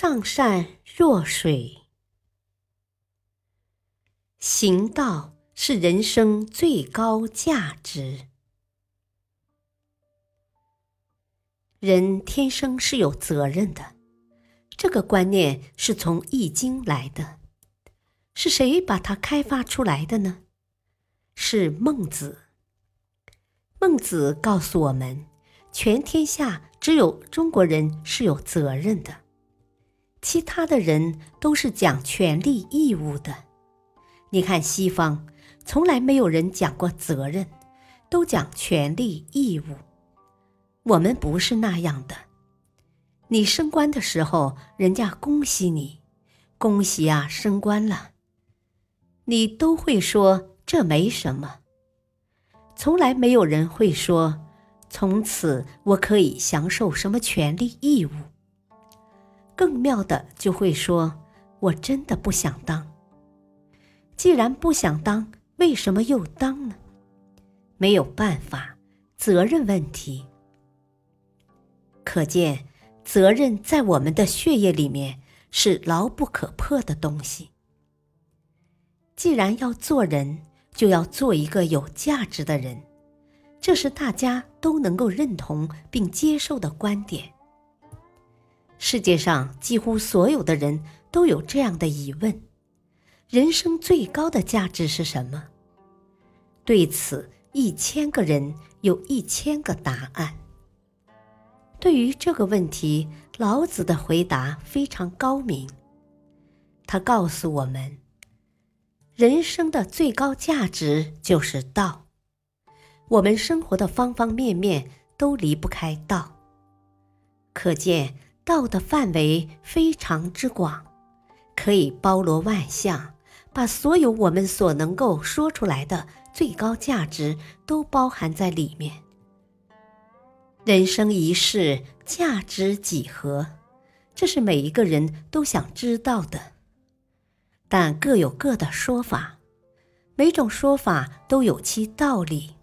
上善若水，行道是人生最高价值。人天生是有责任的，这个观念是从《易经》来的。是谁把它开发出来的呢？是孟子。孟子告诉我们，全天下只有中国人是有责任的。其他的人都是讲权利义务的，你看西方从来没有人讲过责任，都讲权利义务。我们不是那样的。你升官的时候，人家恭喜你，恭喜啊，升官了，你都会说这没什么。从来没有人会说，从此我可以享受什么权利义务。更妙的就会说：“我真的不想当。既然不想当，为什么又当呢？没有办法，责任问题。可见，责任在我们的血液里面是牢不可破的东西。既然要做人，就要做一个有价值的人，这是大家都能够认同并接受的观点。”世界上几乎所有的人都有这样的疑问：人生最高的价值是什么？对此，一千个人有一千个答案。对于这个问题，老子的回答非常高明。他告诉我们，人生的最高价值就是道。我们生活的方方面面都离不开道。可见。道的范围非常之广，可以包罗万象，把所有我们所能够说出来的最高价值都包含在里面。人生一世，价值几何？这是每一个人都想知道的，但各有各的说法，每种说法都有其道理，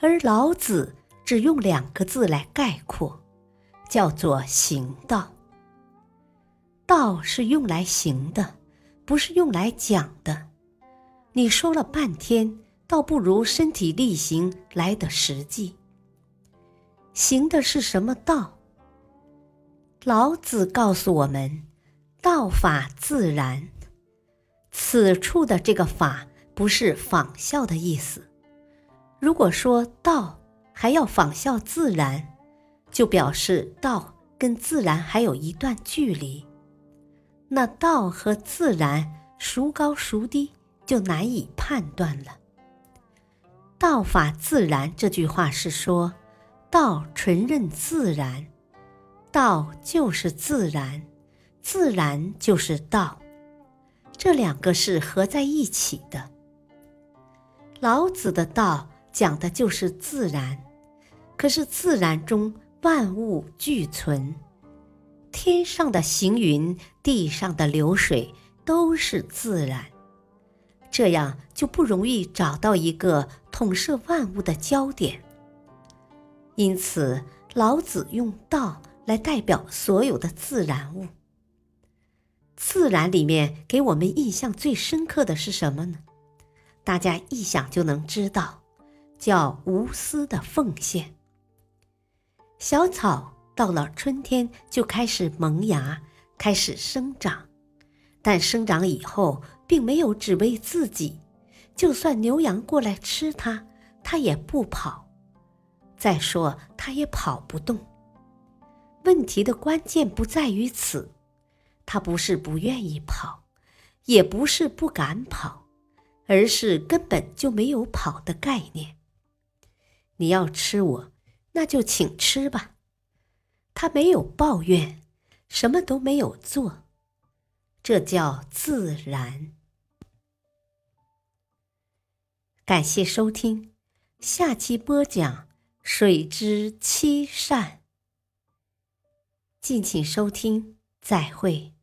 而老子只用两个字来概括。叫做行道。道是用来行的，不是用来讲的。你说了半天，倒不如身体力行来的实际。行的是什么道？老子告诉我们：道法自然。此处的这个法不是仿效的意思。如果说道还要仿效自然。就表示道跟自然还有一段距离，那道和自然孰高孰低，就难以判断了。道法自然这句话是说，道纯任自然，道就是自然，自然就是道，这两个是合在一起的。老子的道讲的就是自然，可是自然中。万物俱存，天上的行云，地上的流水，都是自然。这样就不容易找到一个统摄万物的焦点。因此，老子用道来代表所有的自然物。自然里面给我们印象最深刻的是什么呢？大家一想就能知道，叫无私的奉献。小草到了春天就开始萌芽，开始生长，但生长以后并没有只为自己，就算牛羊过来吃它，它也不跑。再说，它也跑不动。问题的关键不在于此，它不是不愿意跑，也不是不敢跑，而是根本就没有跑的概念。你要吃我。那就请吃吧。他没有抱怨，什么都没有做，这叫自然。感谢收听，下期播讲水之七善。敬请收听，再会。